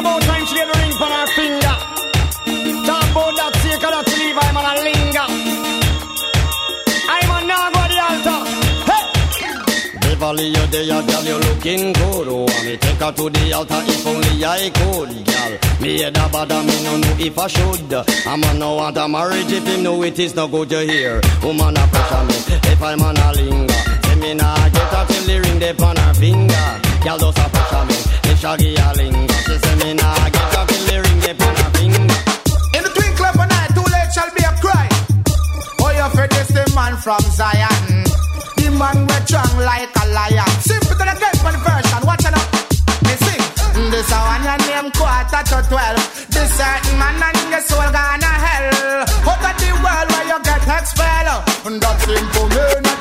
about time she get a ring on her finger. Talk about that sake of that leave I'm on a linger. I'm on now go the altar. Hey! Beverly, you there, girl, you looking good. Oh, want me take her to the altar if only I could, girl. Me head a bother, me no know if I should. A no want a marriage if him know it is no good to hear. Woman a pressure me if I'm on a linger. Say me nah get her till the ring dey on her finger. Girl just a pressure me shaggy a linger. She say me nah get her till the ring dey on her finger. In the twinkle of an eye, too late shall be a cry. Oh, you for this the man from Zion. The man we strong like a lion. Simple to the the version. Watch it out. Me sing. This a one your name quarter to twelve. This certain man and your soul gonna hell. Out of the world where you get expelled. That's simple man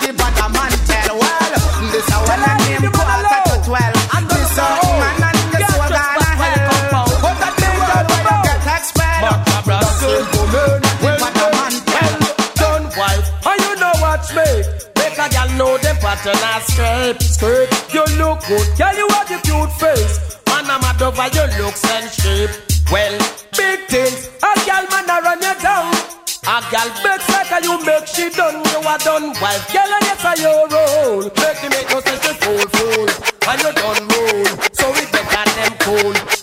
know them pattern and scrape, scrape. You look good, girl you have the cute face. Man I'm mad over your looks and shape. Well, big things, a girl man a run you down. A girl begs like you make she done, you a done wife. Girl and yes a your role. Make the make no sense fool fool, and you done roll. So we better them cool.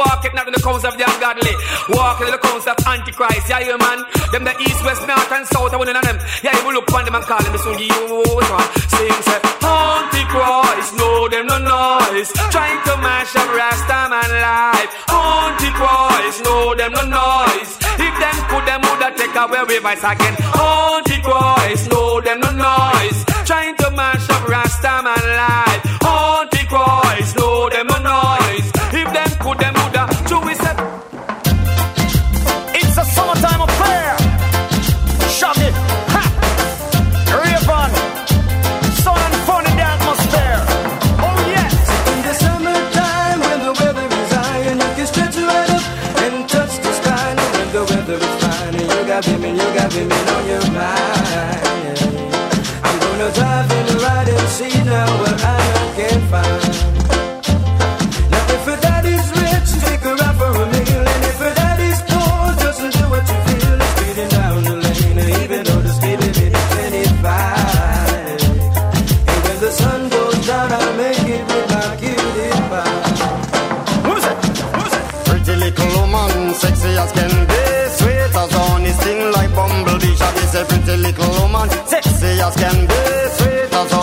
Walketh not in the counts of the ungodly, walking in the counts of Antichrist. Yeah, you man. Them the east, west, north, and south, and one of them. Yeah, you will look on them and call them, soon you one. Sing, say, Antichrist, no, them no noise. Trying to mash up Rasta man life. Antichrist, no, them no noise. If them could, them woulda take away vice again. Antichrist, no, them no noise. Trying to mash up Rasta man life. Antichrist, no, them no noise. Sexy as can be, sweet as honey, sting like bumblebee. Shaggy say, pretty little woman, sexy as can be,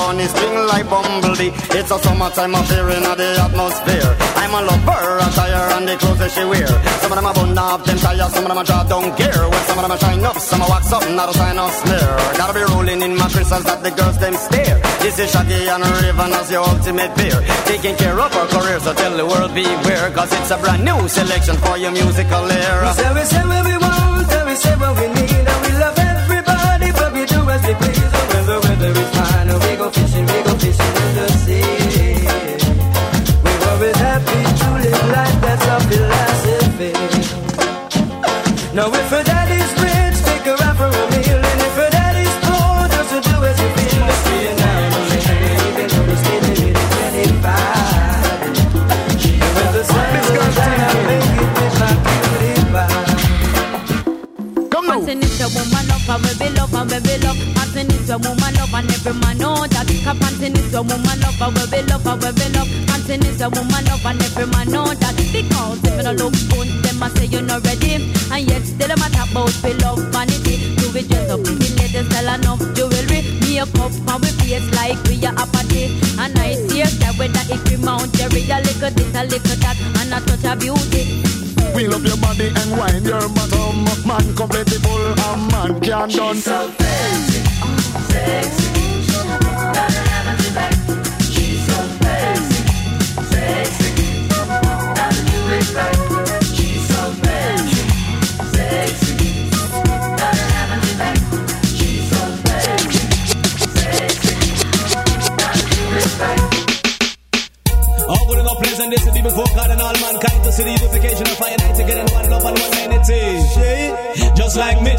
honey, sting like bumblebee. It's a summertime affair in the atmosphere. I'm a lover, attire and the clothes that she wear. Some of them are bun up, them tires, some of them are draw down gear. Well, some of them are shine up, some are wax up, not a sign of smear. Gotta be rolling in my crystals that the girls them stare. This is Shaggy and Rayvon as your ultimate peer. Taking care of our career, so tell the world beware. Cause it's a brand new selection for your musical era. We say we say what we want, and we say what we need, and we love everybody, but we do as we please. Love and if a daddy's poor, just do as you feel. we be love and we be love. Martin is a woman love and every man know that. Cause Martin is a woman love and we be love and we be love. Martin is a woman love and every man know that. Because if you don't look good, them a say you're not ready. And yet still them a talk about we love vanity. Do we dress up pretty ladies, sell enough jewelry. Makeup and we face like we are a party. And I see that whether it be Mount Jerry, a little this, a little that, and a touch of beauty. Wheel up your body and wind your bottom. Man completely full, a man can't done. so fancy, sexy. Gotta have it back.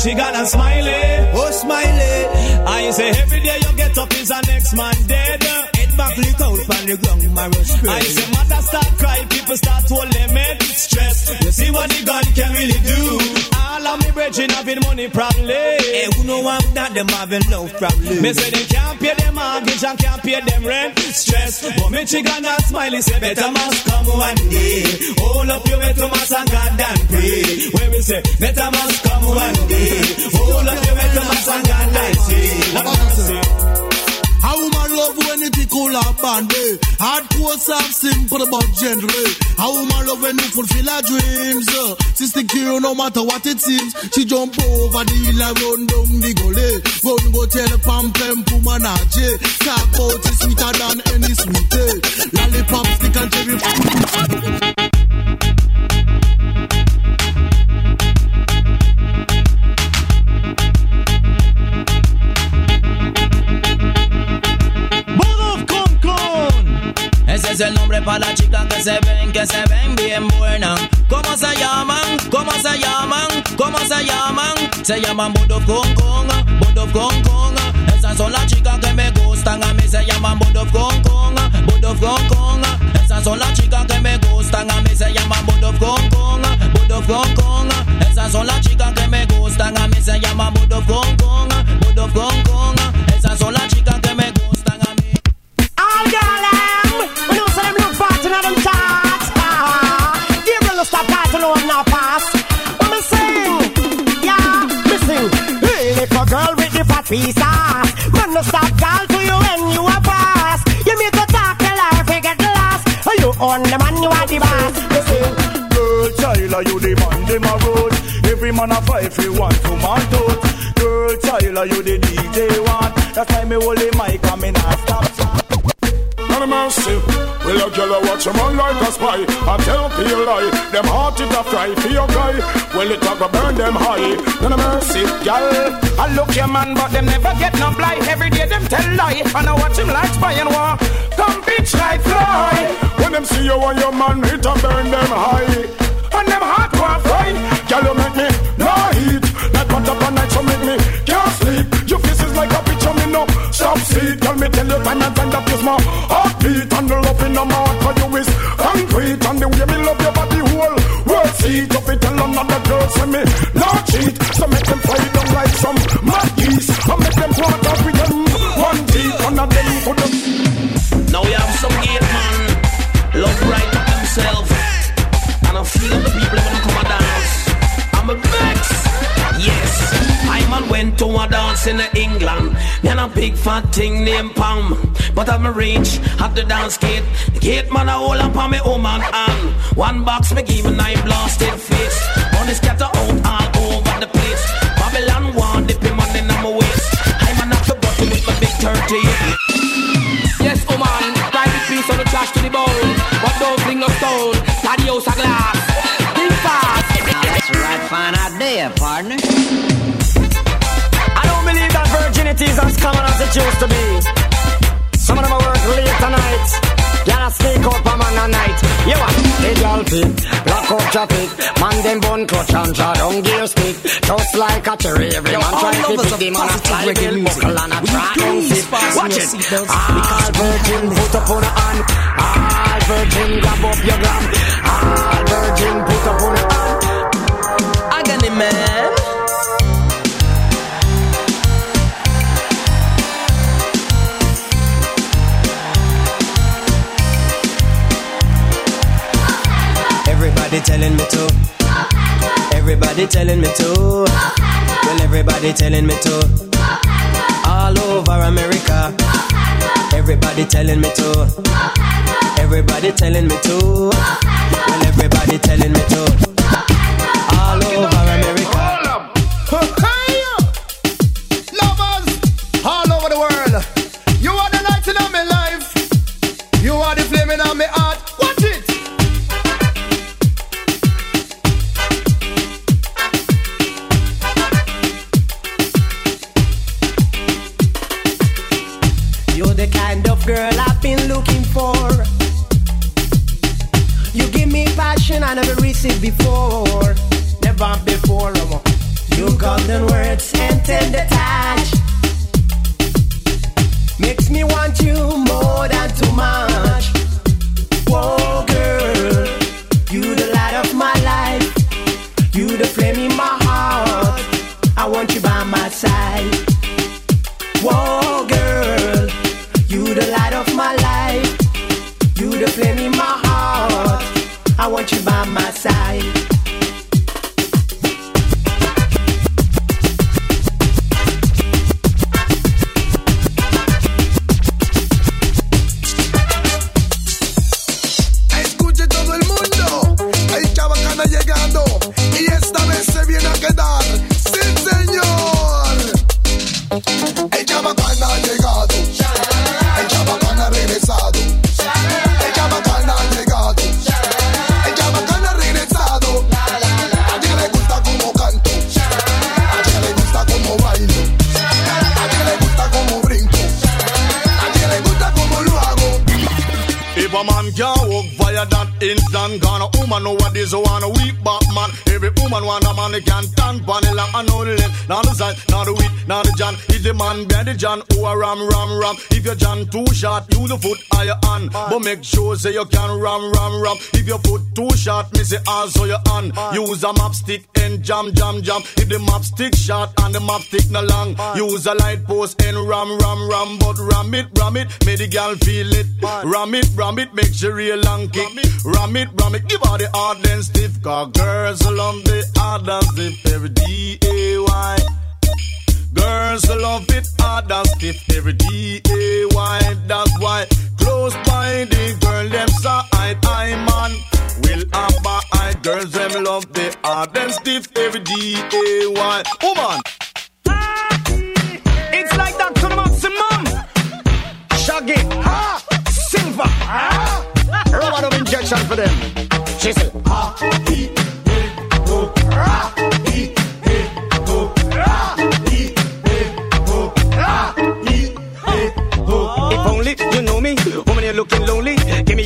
Like got a Smiley. Oh, Smiley. I say every day you get up is a next man dead. Head back, look out. on the ground, my rush I say matter start cry, people start to limit stress. You see what the gun can really do. All of me brethren having money probably. Hey, eh, who know I'm not them having love probably. Me say they can't pay them mortgage and can't pay them rent. Stress, but me chicken and smiley say better must come one day. Hold up your way to mass and God and pray. Where we say better must come one day. Hold up your way to mass and God and say. Cool and bandy. Hardcore soft simple but gently. How woman love when you fulfill her dreams. Uh, Sister Kiro, no matter what it seems, she jump over the hill and run down the gully. Run go tell Pam Pam Pumanache. Talk about it sweeter than any sweetie. Lollipop stick and cherry. Es el nombre para la chica que se ven, que se ven bien buenas. ¿Cómo se llaman? ¿Cómo se llaman? ¿Cómo se llaman? Se llaman Budov Kong Kong, Budov Kong Kong. Esas son las chicas que me gustan, a mí se llaman Budov Kong Kong, Budov Kong Kong. Esas son las chicas que me gustan, a mí se llaman Budov Kong Kong, Budov Kong Kong. Esas son las chicas que me gustan, a mí se llaman. Piece ass. Man, no stop call to you when you are pass. You make a talk the life, forget the last. Oh, you on the man, you are the boss. Me sing. Girl, child, are you the man, them a road. Every man a fight, you want to man out. Girl, child, are you the DJ one? That's why me hold the mic and me not stop. None of mercy. Girl a watch a man like a spy? I tell you lie. Them heart it a fry for your guy. Well, it a burn them high. None of mercy, gal. I look your man, but them never get no blight. Every day them tell lie, and I watch him like spy and war. Come bitch like fly. When them see you and your man, it a burn them high. Girl, me tell you time and time that is my heartbeat. And the love in my heart for you is concrete. And the way me love your body whole world see. You fit tell another girl, say me no cheat. So make them fight them like some mad geese. And make them walk to a dance in England. Then a big fat thing named Pam. But I'm a range at the dance gate. The gate man a hold up on me woman hand. One box me give me nine blasted face. Money scatter out all over the place. Babylon one dipping money in my waist. I'm an the bottom with my big 30. Yes, woman, private piece on the trash to the bone. But don't bring no stone, study house a glass. Think fast. That's a right fine idea, partner. I don't believe that virginity is as common as it used to be. Some of them are work late tonight. Gotta sneak up a man a night. You what? The girl fit, block up traffic. Man them bun clutch and draw down gear stick. Just like a cherry, every man try to pick the man a fly bill buckle and a try down sit. Watch it. All virgin put up on a hand. All virgin grab up your gram. All virgin put up on a hand. Agony man. Everybody telling me to. Everybody telling me to. Well, everybody telling me to. All over America. Everybody telling me to. Everybody telling me to. Well, everybody telling me to. Instant Gone a woman know what is want a weak back man Every woman want a man they can the long and know the length Now the size, now the width, now the John Is the man behind the John who a ram ram ram. If your John too short, use the foot or your hand But make sure say you can ram ram ram. If your foot too short, me say ah, also your hand Use a map stick and jam jam jam. If the map stick short and the map stick no long Use a light post and ram ram ram. But ram it, ram it, make the girl feel it. Ram it, ram it, make she real long kick Ram it, ram it, give her the hard and stiff Cause girls love the hard and stiff every D-A-Y Girls love it hard and stiff every D-A-Y That's why close by the girl them side I man. Will have my eye Girls them love the hard and stiff every D-A-Y Woman. It's like that to the maximum. Shaggy, ha, silver, ha, her lot of injection for them. She said, ah, ah.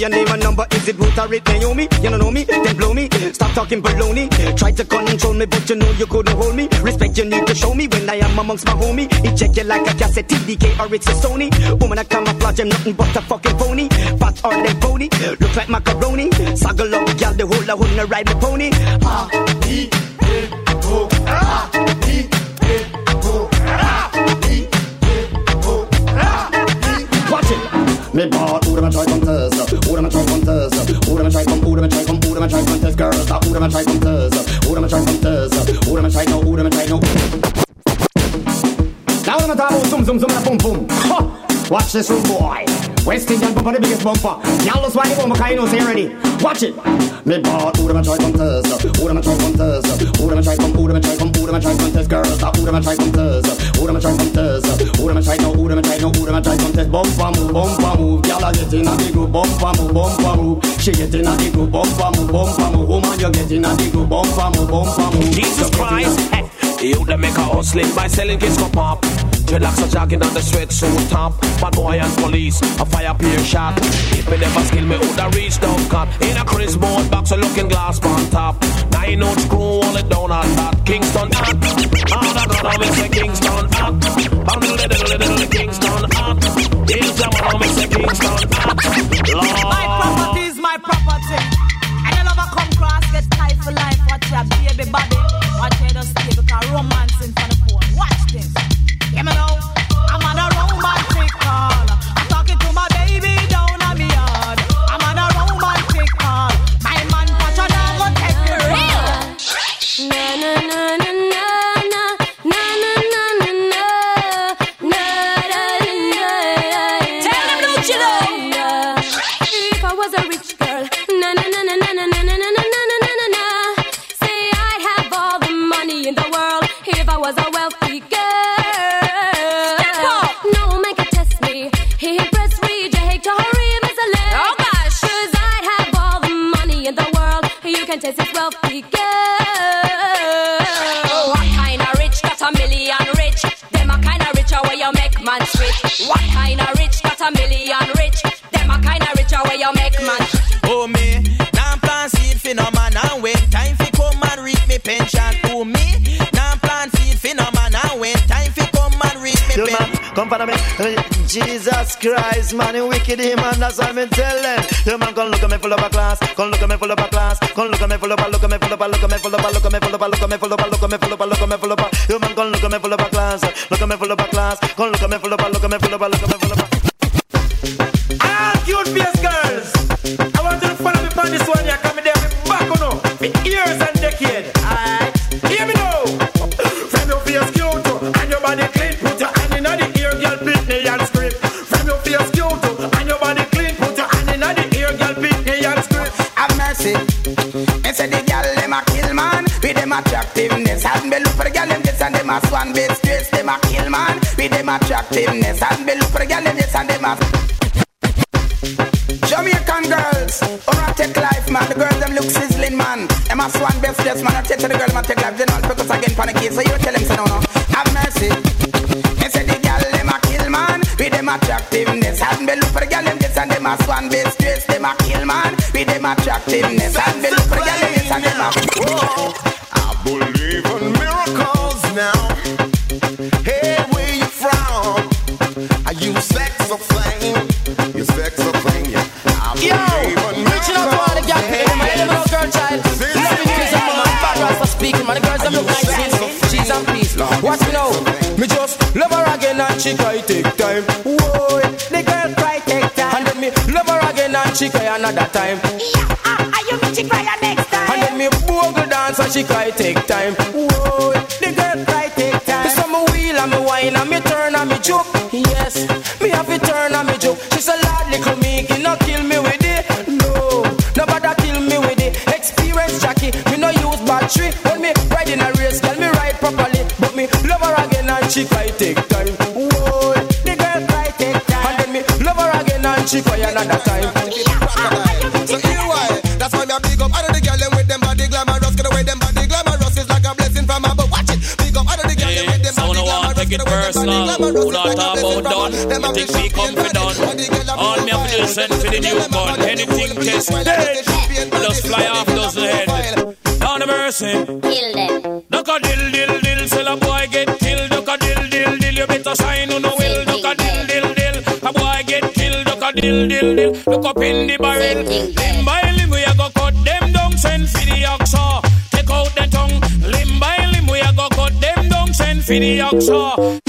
Your name and number. Is it Ruth or it Naomi? You don't know me, then blow me. Stop talking baloney. Try to control me, but you know you couldn't hold me. Respect you need to show me when I am amongst my homie. Check you like a cassette, TDK or it's a Sony. Woman, I camouflage, I'm nothing but a fucking phony. Fat or them pony, look like macaroni. Saggle up, gal, the whole a wanna ride the pony. Ah, ah, ah. Me bought who them a try contest Who them a try contest Who them a try come Who them a try come Who them a try contest Girls Who them a try contest Who them a try contest Who them a try no Who them a try no Now I'm talking about zoom zoom zoom and a boom boom. Ha! Watch this rude boy. West Indian bumper the biggest bumper. Y'all just why the bumper, 'cause you know say ready. Watch it. Me bought who them a try contest Who them a try contest Who them a try come Who them a try come Who them a try contest Girls Who them a try contest Who them a try contest Who them a try no Who them a try no Who them a try contest Bumper move Bumper move Y'all a get in a the group Bumper move Bumper move She get in a the group Bumper move Bumper move Woman you get in a the group Bumper move Bumper move Jesus Christ, hey. You them make a hustling by selling kids go pop. Dreadlocks are jogging on the sweatsuit top. Bad boy and police, a fire peer shot. If me never skill me, woulda reach down cut. In a Chris board box, a looking glass on top. Nine out screw, all it down on that. Kingston hot. Can test this wealthy girl. What kind of rich got a million rich? Them a kind of rich where you make man switch. What kind of rich got a million rich? Them a kind of rich where you make man. Oh me, now plan seed for no man and wait time fi come and reap me pension. Oh me, now plan seed for no man and wait time fi come and reap me pension. come follow me. Jesus Christ, man, you wicked him, man. That's what I'm telling. Yo, man, come look at me full of a class. Come look at me full of a class. Come look at me full of a, look at me full of a, look at me full of a, look at me full of a, look at me full of a, look at me full of a, look at me full of a. Yo, man, come look at me full of a class. Look at me full of a class. Come look at me full of a, look at me full of a, look at me full of a. Have mercy. And say the girl them a kill man with them attractiveness. And me look for the girl them this and them a swan bit stress. Them a kill man with them attractiveness. And me look for the girl them this and them a Jamaican girls, or I take life, man. The girls them look sizzling, man. Them a swan best dress, man. I take to the girl, man, take life. They not focus again, panic. So you tell them, say no, no. Have mercy attractiveness, and me look for the girl them this and them a swan best dress. Them a kill, man. With them attractiveness, and me look for the girl them this and them a. Whoa. I believe in miracles now. Hey, where you from? Are you sex or flame? You sex or flame? Yeah. I Yo, believe in reaching out to all the young people, man. Them little girl child. Loving music, man. Bad girls for speaking, man. The girls them look like cheese, cheese and peas. Watch me now. Me just love her again and she cry take time. And she cry another time. Yeah, are you me she cry next time? And then me bogle dance and she cry take time. Whoa, the girl cry take time. So me wheel and me wine and me turn and me juke. Yes, me have to turn and me juke. She say, Lord, little me, you no kill me with it. No, nobody kill me with it. Experience Jackie, me no use battery. When me ride in a race, girl me ride properly. But me love her again and she cry take time. Whoa, the girl cry take time. And then me love her again and she cry another time. Take personal. Who not talk about done? You think we come for done? All me have to do is send for the new gun. Anything test dead. Just fly off dozen head. Down the mercy. Kill them. Duck a dill dill dill. Sell a boy get killed. Duck a dill dill dill. You better sign on the will. Duck a dill dill dill. A boy get killed. Duck a dill dill dill. Look up in the barrel. Limb by limb we a go cut them down. Send for the oxa. Take out the tongue. Limb by limb we a go cut them down. Send for the oxa.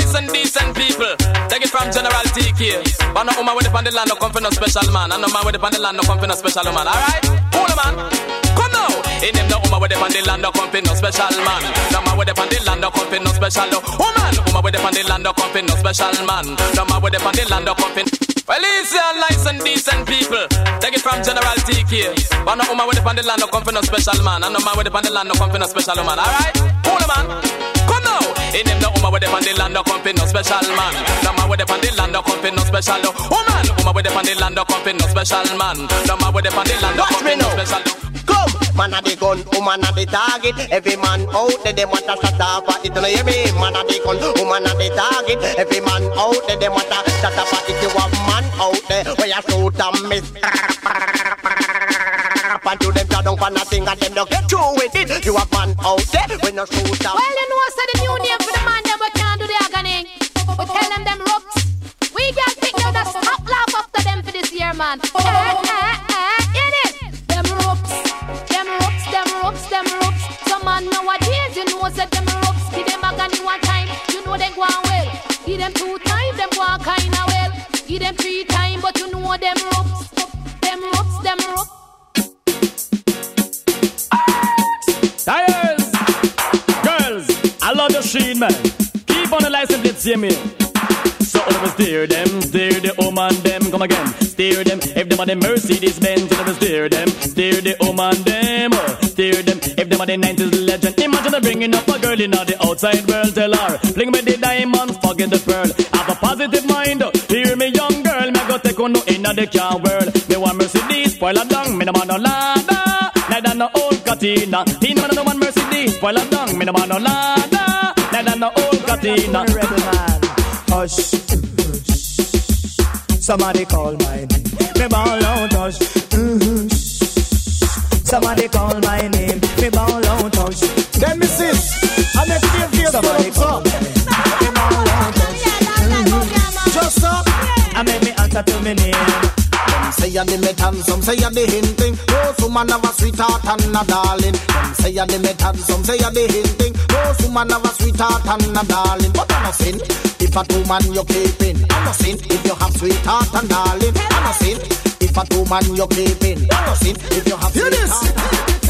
Nice and decent people. Take it from General TK. But no woman with the the no come for no special man. And no man with the the no come for no special woman. Alright? Cool, man. Come now. In them, no woman with the the no come for no special man. No man with the the no come for no special woman. Woman with the the no come for no special man. No man with the the land, no come for. Well, easy and nice and decent people. Take it from General TK. But no woman with the the no come for no special man. And no man with the the no come for no special woman. Alright? Cool, man. Come now. In them, no woman with the on the land, no come for no special man. No man with the on the land, no come for no special woman. Woman with the on the land, no come for no special man. No man with the on the land, no come for no special. Come, man a the gun, woman a the target. Every man out there, them want to shut up at it. You hear me? Man a the gun, woman a the target. Every man out there, them want to shut up at it. You have man out there where you shoot and miss. And to them down for nothing and them don't get through with it. You have man out there when you shoot and Well, you know, so the new them rooks. Them rooks, them rooks. Tires! Girls, I love your sheen, man. Keep on the license plate, see me. So let me steer them, steer the woman them, come again. Steer them, if them are the Mercedes Benz, let me steer them, steer the woman them, oh. steer them, if them are the 90s legend. Imagine bringing up a girl in the outside world, tell her, fling me the diamonds, forget the pearl. Have a positive mind, oh. Take on no in the car world. Me want Mercedes, spoil a dung, me no want no Lada, neither no old Katina. Tina, me no want Mercedes, spoil a dung, me no want no Lada, neither no old Katina. Hush, hush. Somebody call my name. Me ball out, hush. hush. Somebody call my name. Me ball out, hush. Then me sis, I make feel feel Somebody call. Me ball out, hush. Just up. I make me answer to me name. Them say you're the method, some say you're the hinting. Those woman have a sweetheart and a darling. Them say you're the method, some say you're the hinting. Those woman have a sweetheart and a darling. But I'm not sin if a two man you're keeping. I'm not sin if you have sweetheart and darling. I'm not sin if a two man you're keeping. I'm not sin if you have sweetheart.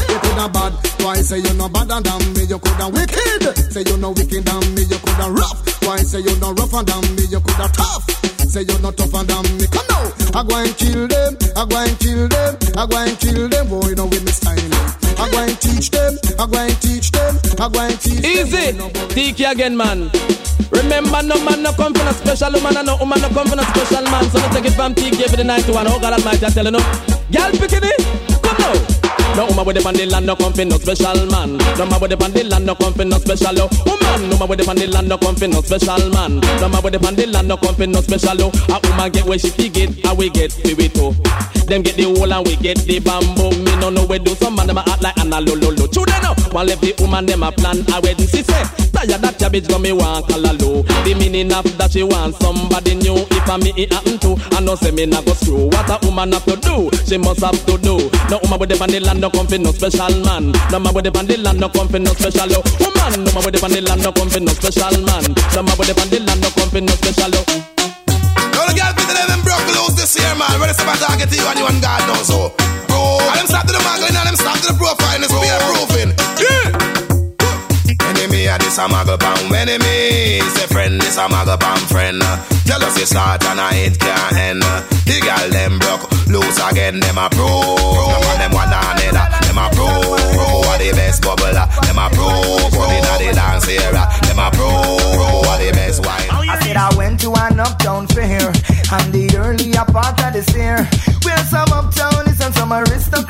You coulda bad, why say you no better than me? You coulda wicked, say you no wicked than me. You coulda rough, why say you no rougher than me? You coulda tough, say you no tougher than me. Come now, I go and kill them, I go and kill them, I go and kill them. Boy, you know with me styling. I go and teach them, I go and teach them, I go and teach Easy. Tiki again, man. Remember, no man no come from a special woman, and no woman no come from a special man. So let's take it from Tiki every night to one. Oh God Almighty, I tell you no. Girl, pick it. No woman with the pan land no come no special man. No man with the pan land no come no special oh. woman. No man with the pan land no come no special man. No man with the pan land no come no special oh. A woman get where she get, and we get we too. Them get the whole and we get the bamboo. Me no know we do some man them a act like Anna lo lo lo. True they know. One left the woman them a plan a wedding. She say tired that cabbage got me want callaloo. The meaning of that she want somebody new. If I me it happen to, I know say me not go screw. What a woman have to do, she must have to do. No woman with the pan the land no come no special man. No man with the pan the land no come no special woman. No man with the pan the land no come no special man. No man with the pan the land no come no special oh. Now the girl pity them broke loose this year, man. Ready to target you and you and God knows so. Bro, and them start to the muggling and them start to the profile, it's beer proofing. Yeah. Enemy a this a muggle pound enemy. Say friend this a muggle pound friend. You start and I it can't end. The girl them broke loose again, them a pro. Them one another, part of this year, where some uptownies and some aristocratic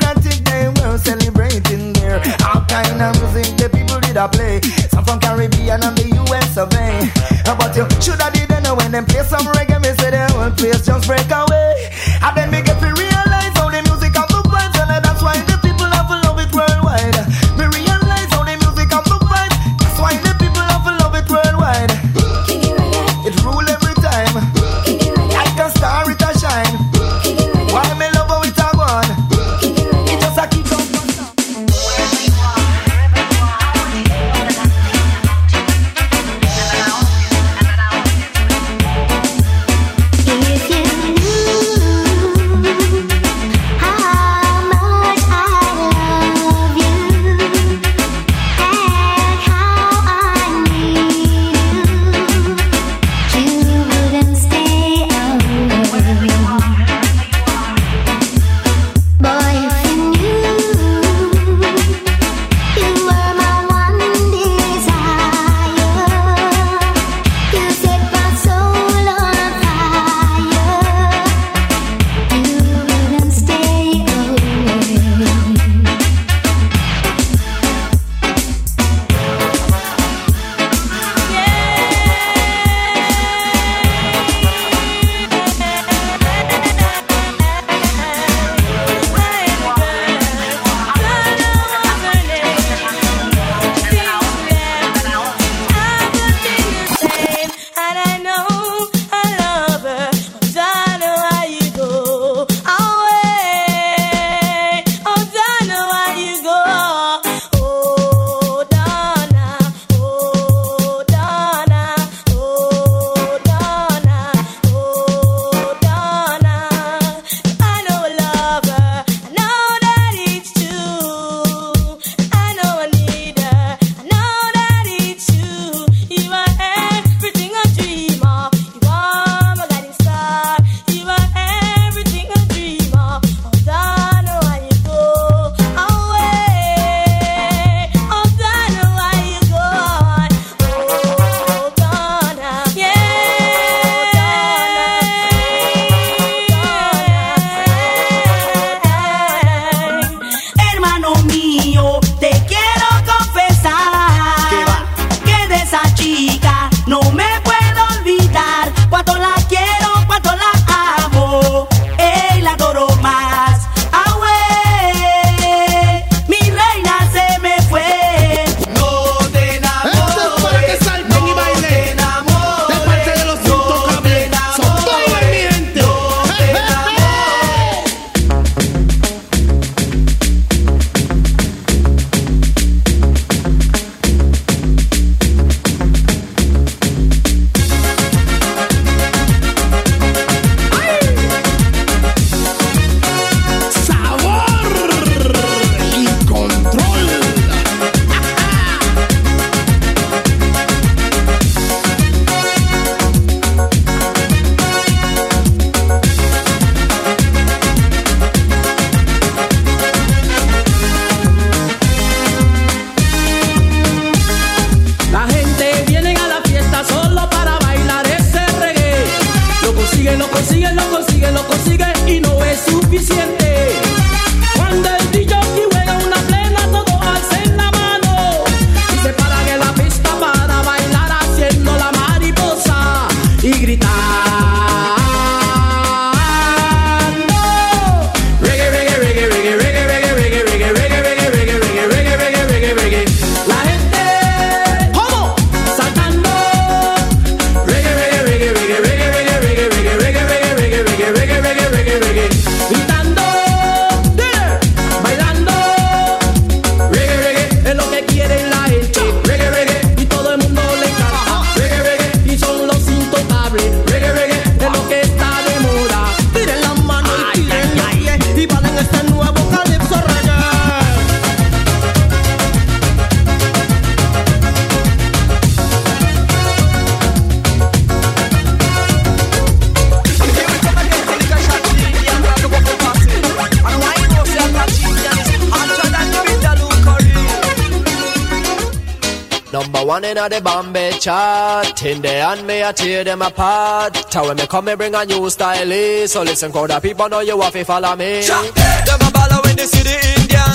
one in the Bombay chart. In the hand me I tear them apart. Tell when me come me bring a new style. So listen, crowd of people know you have to follow me. Them a baller see the Indian.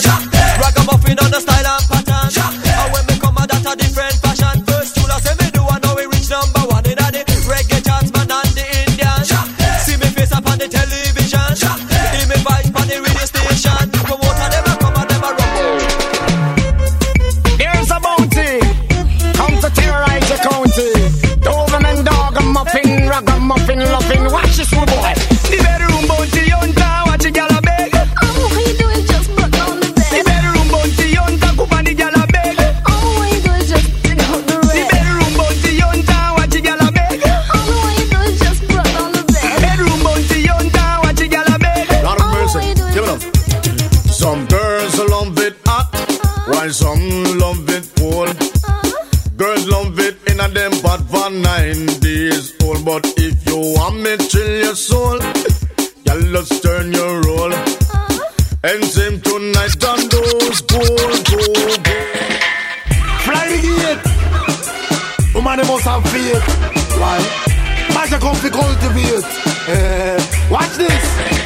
Ragamuffin on the style. And to cultivate. Eh, watch this.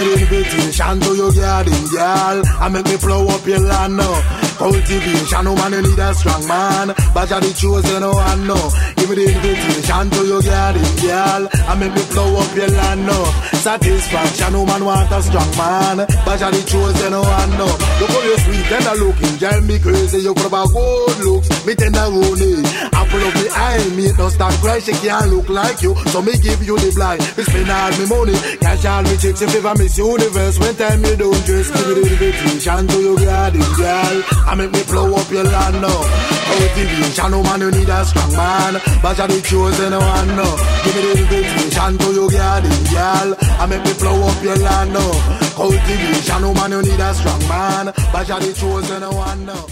Me invitation to your garden, girl. I make me flow up your land now. Cultivation, no man, you need a strong man. But you're the chosen one, no. Give me the invitation to your garden, girl. I make me flow up your land now. Satisfaction, no man want a strong man. But you're the chosen one, no. Look how you sweet and looking, girl, me crazy. You could have good looks, me tenderoni. Apple of the eye, me no start cry, she can't look like you. So me give you the blind. Me spend all me money, cash all me chicks. If ever miss universe, when time you don't dress, give the invitation to your garden, girl. I make me blow up your land now. Cultivation, no man, you need a strong man. But you're the chosen one now. Give me the invitation to your garden, girl. I make me blow up your land now. Cultivation, no man, you need a strong man. But you're the chosen one now.